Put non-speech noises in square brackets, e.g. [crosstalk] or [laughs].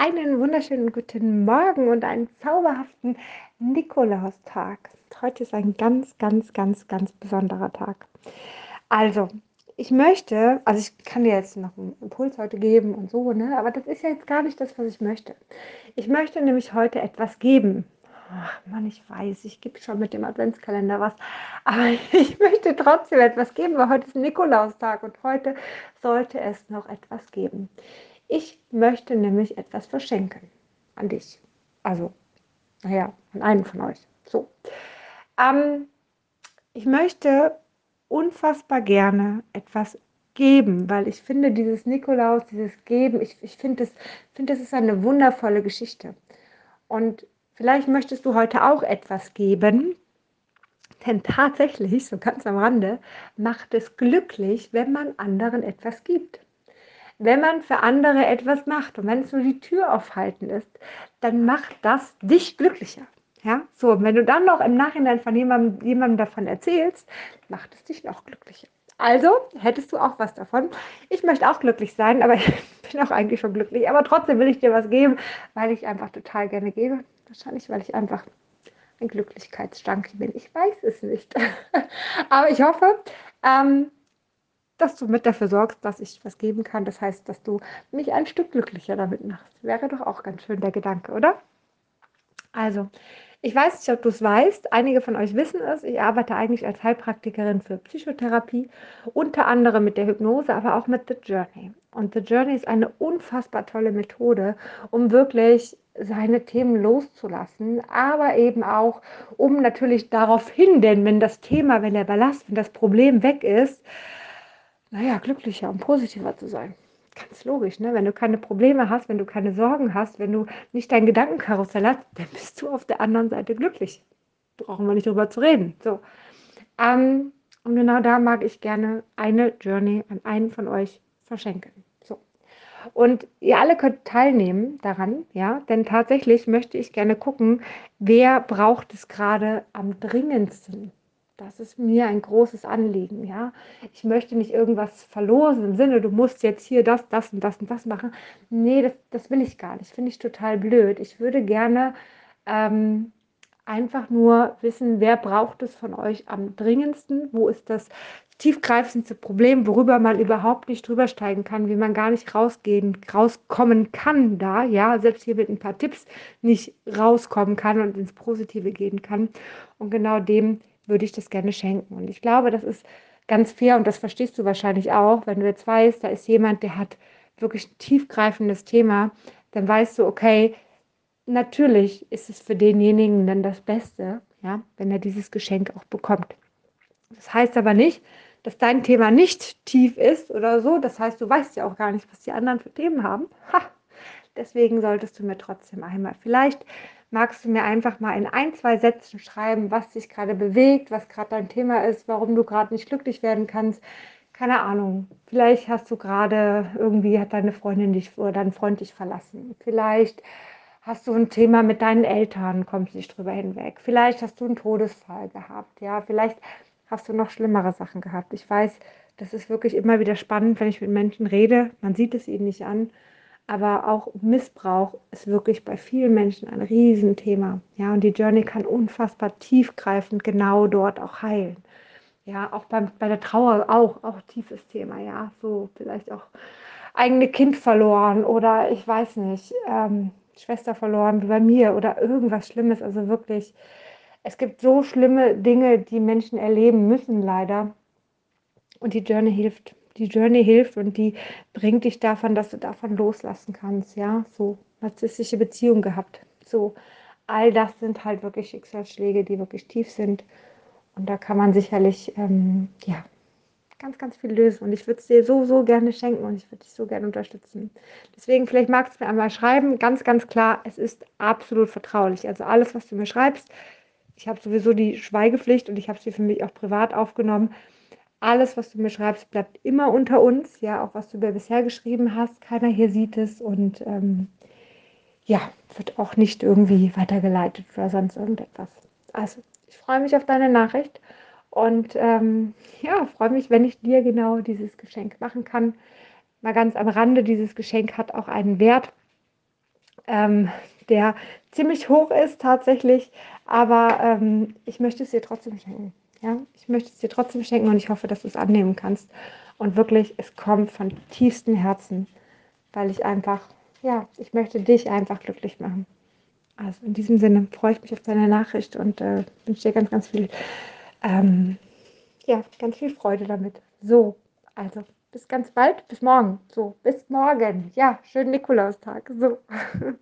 einen wunderschönen guten Morgen und einen zauberhaften Nikolaustag. Heute ist ein ganz, ganz, ganz, ganz besonderer Tag. Also, ich möchte, also ich kann dir jetzt noch einen Impuls heute geben und so, ne? Aber das ist ja jetzt gar nicht das, was ich möchte. Ich möchte nämlich heute etwas geben. Ach Mann, ich weiß, ich gebe schon mit dem Adventskalender was. Aber [laughs] ich möchte trotzdem etwas geben, weil heute ist Nikolaustag und heute sollte es noch etwas geben. Ich möchte nämlich etwas verschenken an dich. Also, naja, an einen von euch. So. Ähm, ich möchte unfassbar gerne etwas geben, weil ich finde, dieses Nikolaus, dieses Geben, ich, ich finde, das, find, das ist eine wundervolle Geschichte. Und vielleicht möchtest du heute auch etwas geben, denn tatsächlich, so ganz am Rande, macht es glücklich, wenn man anderen etwas gibt wenn man für andere etwas macht und wenn es nur die Tür aufhalten ist, dann macht das dich glücklicher. Ja, so, und wenn du dann noch im Nachhinein von jemandem, jemandem davon erzählst, macht es dich noch glücklicher. Also hättest du auch was davon. Ich möchte auch glücklich sein, aber [laughs] ich bin auch eigentlich schon glücklich. Aber trotzdem will ich dir was geben, weil ich einfach total gerne gebe. Wahrscheinlich, weil ich einfach ein Glücklichkeitsjunkie bin. Ich weiß es nicht. [laughs] aber ich hoffe, ähm, dass du mit dafür sorgst, dass ich was geben kann. Das heißt, dass du mich ein Stück glücklicher damit machst. Wäre doch auch ganz schön der Gedanke, oder? Also, ich weiß nicht, ob du es weißt. Einige von euch wissen es. Ich arbeite eigentlich als Heilpraktikerin für Psychotherapie, unter anderem mit der Hypnose, aber auch mit The Journey. Und The Journey ist eine unfassbar tolle Methode, um wirklich seine Themen loszulassen, aber eben auch, um natürlich darauf hin, denn wenn das Thema, wenn der Ballast, wenn das Problem weg ist, naja, glücklicher und positiver zu sein. Ganz logisch, ne? Wenn du keine Probleme hast, wenn du keine Sorgen hast, wenn du nicht dein Gedankenkarussell hast, dann bist du auf der anderen Seite glücklich. Brauchen wir nicht drüber zu reden. So. Ähm, und genau da mag ich gerne eine Journey an einen von euch verschenken. So. Und ihr alle könnt teilnehmen daran, ja, denn tatsächlich möchte ich gerne gucken, wer braucht es gerade am dringendsten. Das ist mir ein großes Anliegen, ja. Ich möchte nicht irgendwas verlosen im Sinne, du musst jetzt hier das, das und das und das machen. Nee, das, das will ich gar nicht. Finde ich total blöd. Ich würde gerne ähm, einfach nur wissen, wer braucht es von euch am dringendsten? Wo ist das tiefgreifendste Problem, worüber man überhaupt nicht drüber steigen kann, wie man gar nicht rausgehen, rauskommen kann da, ja, selbst hier mit ein paar Tipps nicht rauskommen kann und ins Positive gehen kann. Und genau dem würde ich das gerne schenken. Und ich glaube, das ist ganz fair und das verstehst du wahrscheinlich auch, wenn du jetzt weißt, da ist jemand, der hat wirklich ein tiefgreifendes Thema, dann weißt du, okay, natürlich ist es für denjenigen dann das Beste, ja, wenn er dieses Geschenk auch bekommt. Das heißt aber nicht, dass dein Thema nicht tief ist oder so. Das heißt, du weißt ja auch gar nicht, was die anderen für Themen haben. Ha! Deswegen solltest du mir trotzdem einmal vielleicht magst du mir einfach mal in ein, zwei Sätzen schreiben, was dich gerade bewegt, was gerade dein Thema ist, warum du gerade nicht glücklich werden kannst. Keine Ahnung. Vielleicht hast du gerade irgendwie hat deine Freundin dich oder dein Freund dich verlassen. Vielleicht hast du ein Thema mit deinen Eltern, kommst nicht drüber hinweg. Vielleicht hast du einen Todesfall gehabt. Ja, vielleicht hast du noch schlimmere Sachen gehabt. Ich weiß, das ist wirklich immer wieder spannend, wenn ich mit Menschen rede. Man sieht es ihnen nicht an aber auch Missbrauch ist wirklich bei vielen Menschen ein Riesenthema. Ja, und die Journey kann unfassbar tiefgreifend genau dort auch heilen. Ja, auch beim, bei der Trauer auch, auch tiefes Thema, ja, so vielleicht auch eigene Kind verloren oder ich weiß nicht, ähm, Schwester verloren wie bei mir oder irgendwas Schlimmes. Also wirklich, es gibt so schlimme Dinge, die Menschen erleben müssen, leider. Und die Journey hilft die Journey hilft und die bringt dich davon, dass du davon loslassen kannst, ja, so narzisstische Beziehungen gehabt, so all das sind halt wirklich Schicksalsschläge, die wirklich tief sind. Und da kann man sicherlich, ähm, ja, ganz, ganz viel lösen. Und ich würde es dir so, so gerne schenken und ich würde dich so gerne unterstützen. Deswegen, vielleicht magst du mir einmal schreiben, ganz, ganz klar, es ist absolut vertraulich, also alles, was du mir schreibst, ich habe sowieso die Schweigepflicht und ich habe sie für mich auch privat aufgenommen, alles, was du mir schreibst, bleibt immer unter uns. Ja, auch was du mir bisher geschrieben hast. Keiner hier sieht es und ähm, ja, wird auch nicht irgendwie weitergeleitet oder sonst irgendetwas. Also, ich freue mich auf deine Nachricht und ähm, ja, freue mich, wenn ich dir genau dieses Geschenk machen kann. Mal ganz am Rande, dieses Geschenk hat auch einen Wert. ähm, der ziemlich hoch ist tatsächlich, aber ähm, ich möchte es dir trotzdem schenken. Ja, ich möchte es dir trotzdem schenken und ich hoffe, dass du es annehmen kannst. Und wirklich, es kommt von tiefstem Herzen, weil ich einfach, ja, ich möchte dich einfach glücklich machen. Also in diesem Sinne freue ich mich auf deine Nachricht und äh, wünsche dir ganz, ganz viel, ähm, ja, ganz viel Freude damit. So, also bis ganz bald, bis morgen. So, bis morgen. Ja, schönen Nikolaustag. So. [laughs]